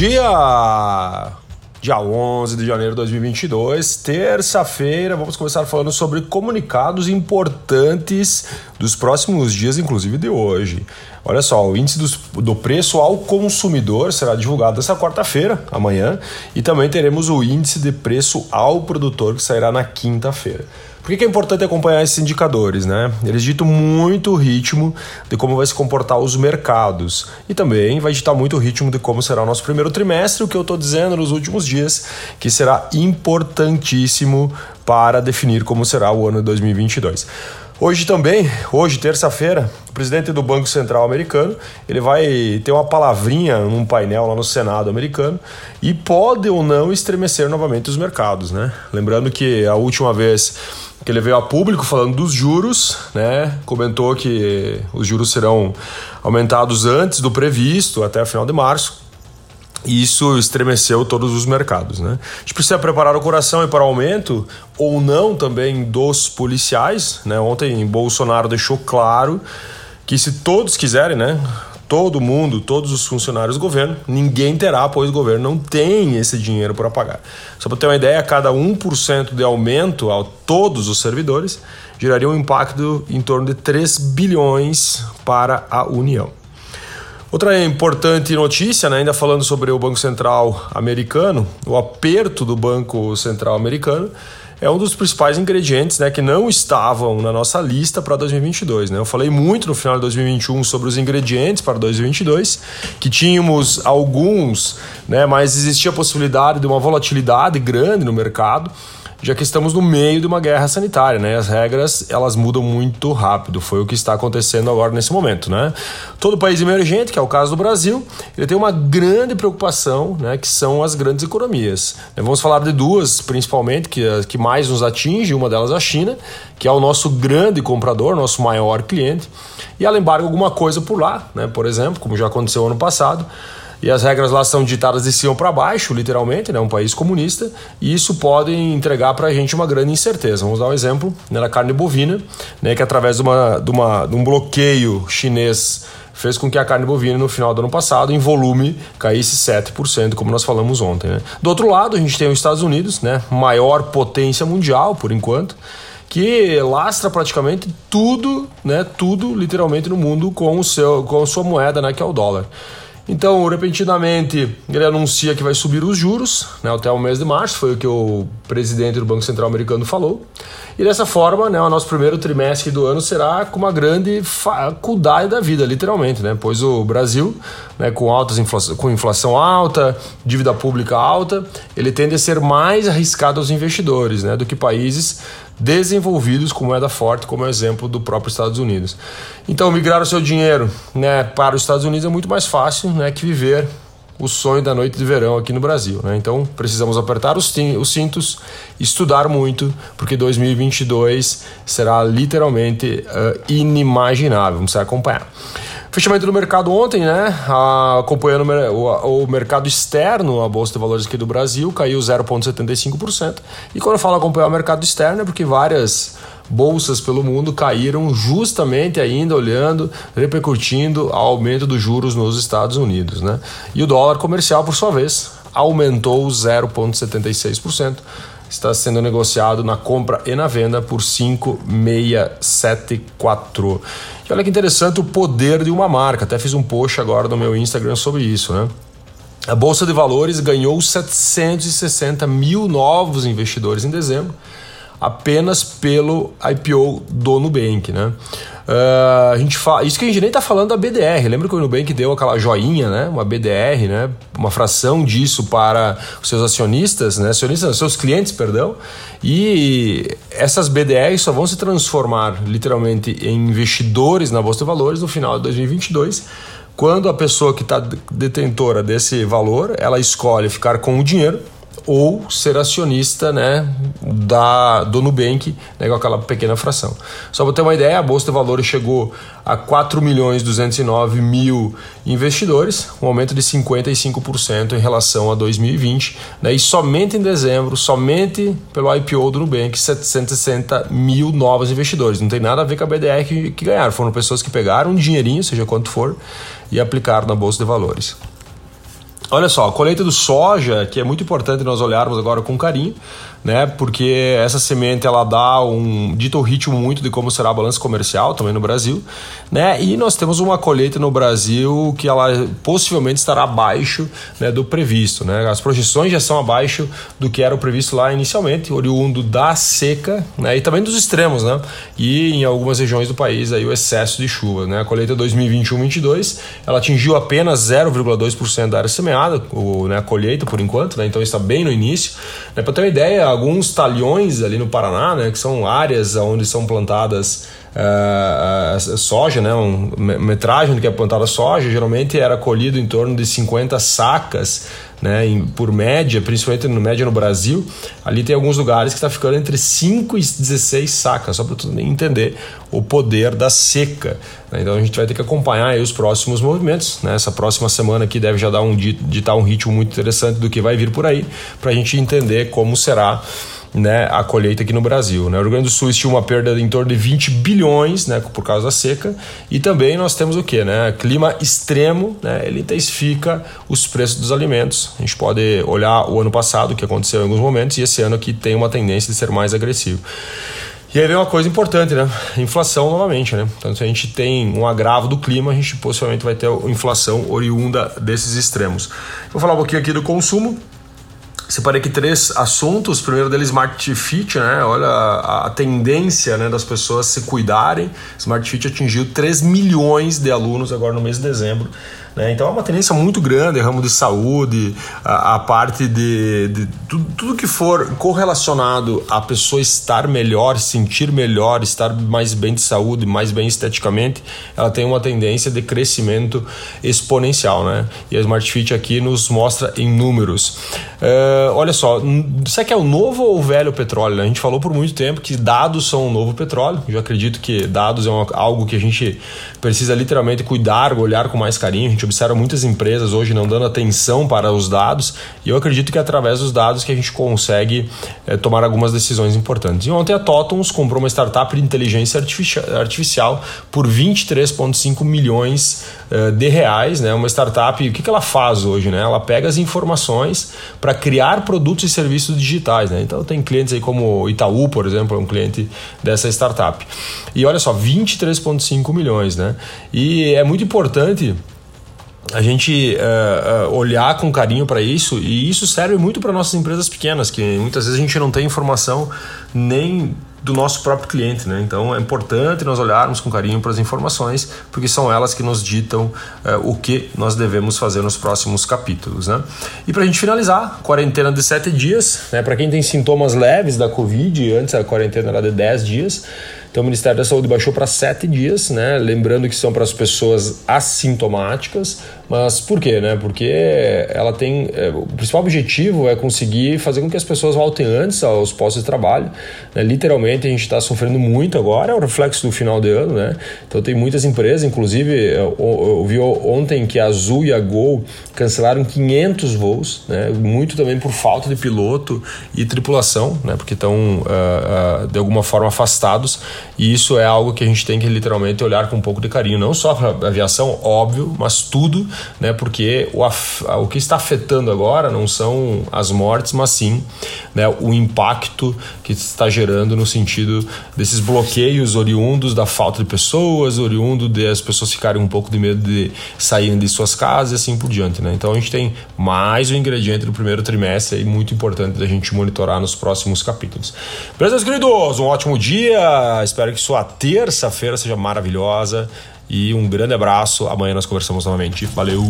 dia! Dia 11 de janeiro de 2022, terça-feira, vamos começar falando sobre comunicados importantes dos próximos dias, inclusive de hoje. Olha só, o índice do, do preço ao consumidor será divulgado essa quarta-feira, amanhã, e também teremos o índice de preço ao produtor que sairá na quinta-feira. Por que é importante acompanhar esses indicadores? Né? Eles ditam muito o ritmo de como vai se comportar os mercados e também vai ditar muito o ritmo de como será o nosso primeiro trimestre, o que eu estou dizendo nos últimos dias, que será importantíssimo para definir como será o ano de 2022. Hoje também, hoje terça-feira, o presidente do Banco Central americano, ele vai ter uma palavrinha num painel lá no Senado americano e pode ou não estremecer novamente os mercados, né? Lembrando que a última vez que ele veio a público falando dos juros, né? Comentou que os juros serão aumentados antes do previsto, até o final de março. E isso estremeceu todos os mercados. Né? A gente precisa preparar o coração para o aumento ou não também dos policiais. Né? Ontem Bolsonaro deixou claro que se todos quiserem, né? todo mundo, todos os funcionários do governo, ninguém terá, pois o governo não tem esse dinheiro para pagar. Só para ter uma ideia, cada 1% de aumento a todos os servidores geraria um impacto em torno de 3 bilhões para a União. Outra importante notícia, né, ainda falando sobre o Banco Central americano, o aperto do Banco Central americano é um dos principais ingredientes né, que não estavam na nossa lista para 2022. Né? Eu falei muito no final de 2021 sobre os ingredientes para 2022, que tínhamos alguns, né, mas existia a possibilidade de uma volatilidade grande no mercado já que estamos no meio de uma guerra sanitária, né? As regras elas mudam muito rápido, foi o que está acontecendo agora nesse momento, né? Todo país emergente, que é o caso do Brasil, ele tem uma grande preocupação, né? Que são as grandes economias. Vamos falar de duas, principalmente, que, que mais nos atinge, uma delas a China, que é o nosso grande comprador, nosso maior cliente, e ela embarga alguma coisa por lá, né? Por exemplo, como já aconteceu ano passado, e as regras lá são ditadas de cima para baixo, literalmente, né? um país comunista, e isso pode entregar para a gente uma grande incerteza. Vamos dar um exemplo né, na carne bovina, né, que através de, uma, de, uma, de um bloqueio chinês fez com que a carne bovina no final do ano passado, em volume, caísse 7%, como nós falamos ontem. Né? Do outro lado, a gente tem os Estados Unidos, né? maior potência mundial por enquanto, que lastra praticamente tudo, né? tudo literalmente no mundo com, o seu, com a sua moeda, né? que é o dólar. Então, repentinamente, ele anuncia que vai subir os juros né, até o mês de março, foi o que o presidente do Banco Central americano falou. E dessa forma, né, o nosso primeiro trimestre do ano será com uma grande faculdade da vida, literalmente, né? Pois o Brasil, né, com, altas inflação, com inflação alta, dívida pública alta, ele tende a ser mais arriscado aos investidores né, do que países desenvolvidos com moeda forte, como exemplo do próprio Estados Unidos. Então, migrar o seu dinheiro né, para os Estados Unidos é muito mais fácil né, que viver o sonho da noite de verão aqui no Brasil. Né? Então, precisamos apertar os, os cintos, estudar muito, porque 2022 será literalmente uh, inimaginável. Vamos acompanhar. Fechamento do mercado ontem, né? acompanhando o, o, mercado externo, a Bolsa de Valores aqui do Brasil caiu 0,75%. E quando eu falo acompanhar o mercado externo é porque várias bolsas pelo mundo caíram justamente ainda olhando, repercutindo ao aumento dos juros nos Estados Unidos, né? E o dólar comercial, por sua vez, aumentou 0,76% está sendo negociado na compra e na venda por 5,674. E olha que interessante o poder de uma marca. Até fiz um post agora no meu Instagram sobre isso, né? A Bolsa de Valores ganhou 760 mil novos investidores em dezembro, apenas pelo IPO do Nubank, né? Uh, a gente fala, isso que a gente nem está falando da BDR. Lembra que o Nubank deu aquela joinha, né? Uma BDR, né? Uma fração disso para os seus acionistas, né? Acionistas, seus clientes, perdão. E essas BDRs só vão se transformar literalmente em investidores na bolsa de valores no final de 2022 quando a pessoa que está detentora desse valor ela escolhe ficar com o dinheiro ou ser acionista né, da, do Nubank né, com aquela pequena fração. Só para ter uma ideia, a Bolsa de Valores chegou a 4 milhões 209 mil investidores, um aumento de 55% em relação a 2020, né, e somente em dezembro, somente pelo IPO do Nubank, 760 mil novos investidores. Não tem nada a ver com a BDR que, que ganharam, foram pessoas que pegaram um dinheirinho, seja quanto for, e aplicaram na Bolsa de Valores. Olha só, a colheita do soja, que é muito importante nós olharmos agora com carinho, né? Porque essa semente ela dá um dita o ritmo muito de como será a balança comercial também no Brasil, né? E nós temos uma colheita no Brasil que ela possivelmente estará abaixo né, do previsto, né? As projeções já são abaixo do que era o previsto lá inicialmente, oriundo da seca, né? E também dos extremos, né? E em algumas regiões do país aí o excesso de chuva, né? A colheita 2021-22 ela atingiu apenas 0,2% da área semeada, o, né, a colheita por enquanto, né? Então está bem no início. Né? Para ter uma ideia alguns talhões ali no Paraná, né, que são áreas onde são plantadas uh, soja, né, um, metragem onde é plantada soja, geralmente era colhido em torno de 50 sacas né, em, por média, principalmente no média no Brasil, ali tem alguns lugares que está ficando entre 5 e 16 sacas, só para tu entender o poder da seca. Né? Então a gente vai ter que acompanhar os próximos movimentos. Né? Essa próxima semana aqui deve já dar um ditar um ritmo muito interessante do que vai vir por aí, para a gente entender como será né, a colheita aqui no Brasil. Né? O Rio Grande do Sul estima uma perda de em torno de 20 bilhões né, por causa da seca. E também nós temos o que? Né? Clima extremo, né, ele intensifica os preços dos alimentos. A gente pode olhar o ano passado, que aconteceu em alguns momentos, e esse ano aqui tem uma tendência de ser mais agressivo. E aí vem uma coisa importante, né? Inflação novamente, né? Então, se a gente tem um agravo do clima, a gente possivelmente vai ter inflação oriunda desses extremos. Vou falar um pouquinho aqui do consumo. Separei aqui três assuntos. Primeiro deles, Smart Fit, né? Olha a, a, tendência né, das pessoas se cuidarem. Smart Fit atingiu 3 milhões de alunos agora no mês de dezembro. Né? Então é uma tendência muito grande, ramo de saúde, a, a parte de, de tudo, tudo, que for correlacionado a pessoa estar melhor, sentir melhor, estar mais bem de saúde, mais bem esteticamente, ela tem uma tendência de crescimento exponencial. Né? E a Smart Fit aqui nos mostra em números. Uh, olha só, será que é o novo ou o velho petróleo? Né? A gente falou por muito tempo que dados são o novo petróleo. Eu acredito que dados é uma, algo que a gente precisa literalmente cuidar, olhar com mais carinho gente observa muitas empresas hoje não dando atenção para os dados e eu acredito que é através dos dados que a gente consegue é, tomar algumas decisões importantes. E ontem a Totons comprou uma startup de inteligência artificial por 23,5 milhões uh, de reais, né? Uma startup, o que, que ela faz hoje, né? Ela pega as informações para criar produtos e serviços digitais, né? Então tem clientes aí como Itaú, por exemplo, é um cliente dessa startup. E olha só, 23,5 milhões, né? E é muito importante a gente uh, olhar com carinho para isso e isso serve muito para nossas empresas pequenas que muitas vezes a gente não tem informação nem do nosso próprio cliente, né? Então é importante nós olharmos com carinho para as informações porque são elas que nos ditam uh, o que nós devemos fazer nos próximos capítulos, né? E para a gente finalizar, quarentena de 7 dias, né? Para quem tem sintomas leves da Covid, antes a quarentena era de 10 dias. Então o Ministério da Saúde baixou para sete dias, né? Lembrando que são para as pessoas assintomáticas. Mas por quê, né? Porque ela tem. É, o principal objetivo é conseguir fazer com que as pessoas voltem antes aos postos de trabalho. Né? Literalmente a gente está sofrendo muito agora, é o reflexo do final de ano, né? Então tem muitas empresas, inclusive eu, eu vi ontem que a Azul e a Gol cancelaram 500 voos, né? Muito também por falta de piloto e tripulação, né? Porque estão uh, uh, de alguma forma afastados. E isso é algo que a gente tem que literalmente olhar com um pouco de carinho, não só para a aviação, óbvio, mas tudo, né? Porque o, o que está afetando agora não são as mortes, mas sim né, o impacto que está gerando no sentido desses bloqueios oriundos da falta de pessoas, oriundo de as pessoas ficarem um pouco de medo de saírem de suas casas e assim por diante. Né? Então a gente tem mais um ingrediente do primeiro trimestre e muito importante da gente monitorar nos próximos capítulos. Beleza, queridos? Um ótimo dia! Espero que sua terça-feira seja maravilhosa e um grande abraço. Amanhã nós conversamos novamente. Valeu!